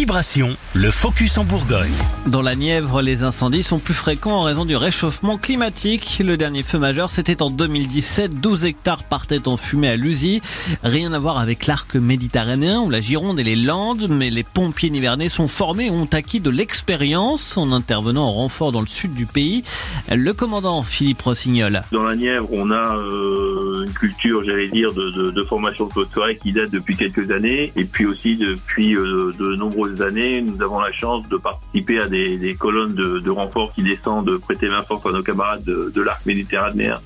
Vibration, le focus en Bourgogne. Dans la Nièvre, les incendies sont plus fréquents en raison du réchauffement climatique. Le dernier feu majeur, c'était en 2017. 12 hectares partaient en fumée à Lusy. Rien à voir avec l'arc méditerranéen ou la Gironde et les Landes, mais les pompiers nivernais sont formés et ont acquis de l'expérience en intervenant en renfort dans le sud du pays. Le commandant Philippe Rossignol. Dans la Nièvre, on a euh, une culture, j'allais dire, de, de, de formation de feu de forêt qui date depuis quelques années et puis aussi depuis euh, de nombreuses années, nous avons la chance de participer à des, colonnes de, de renforts qui descendent prêter main forte à nos camarades de, de l'arc méditerranéen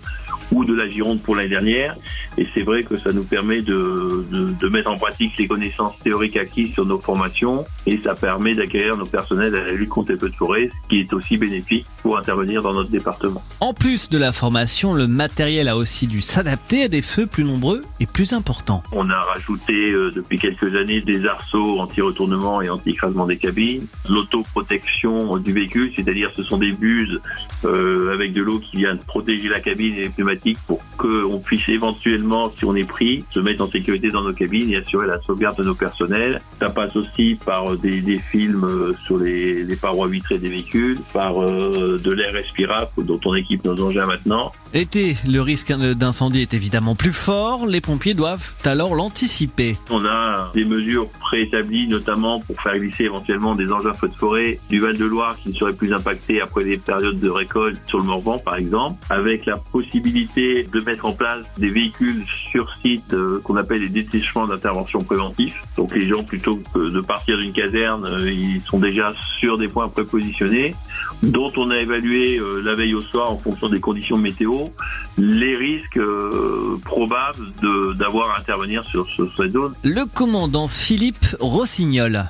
ou de la Gironde pour l'année dernière. Et c'est vrai que ça nous permet de, de, de, mettre en pratique les connaissances théoriques acquises sur nos formations et ça permet d'acquérir nos personnels à la lutte contre les feux de forêt, ce qui est aussi bénéfique pour intervenir dans notre département. En plus de la formation, le matériel a aussi dû s'adapter à des feux plus nombreux et plus importants. On a rajouté euh, depuis quelques années des arceaux anti-retournement et anti-écrasement des cabines, l'autoprotection du véhicule, c'est-à-dire ce sont des buses euh, avec de l'eau qui vient protéger la cabine et les pneumatiques pour qu'on puisse éventuellement, si on est pris, se mettre en sécurité dans nos cabines et assurer la sauvegarde de nos personnels. Ça passe aussi par des, des films euh, sur les, les, parois vitrées des véhicules, par euh, de l'air respirable dont on équipe nos engins maintenant. Été, le risque d'incendie est évidemment plus fort. Les pompiers doivent alors l'anticiper. On a des mesures préétablies, notamment pour faire glisser éventuellement des engins feux de forêt du Val-de-Loire qui ne seraient plus impactés après des périodes de récolte sur le Morvan, par exemple, avec la possibilité de mettre en place des véhicules sur site euh, qu'on appelle les détachements d'intervention préventif. Donc les gens, plutôt que de partir d'une caserne, euh, ils sont déjà sur des points prépositionnés, dont on a évalué euh, la veille au soir en fonction des conditions météo les risques euh, probables d'avoir à intervenir sur, sur cette zone. Le commandant Philippe Rossignol.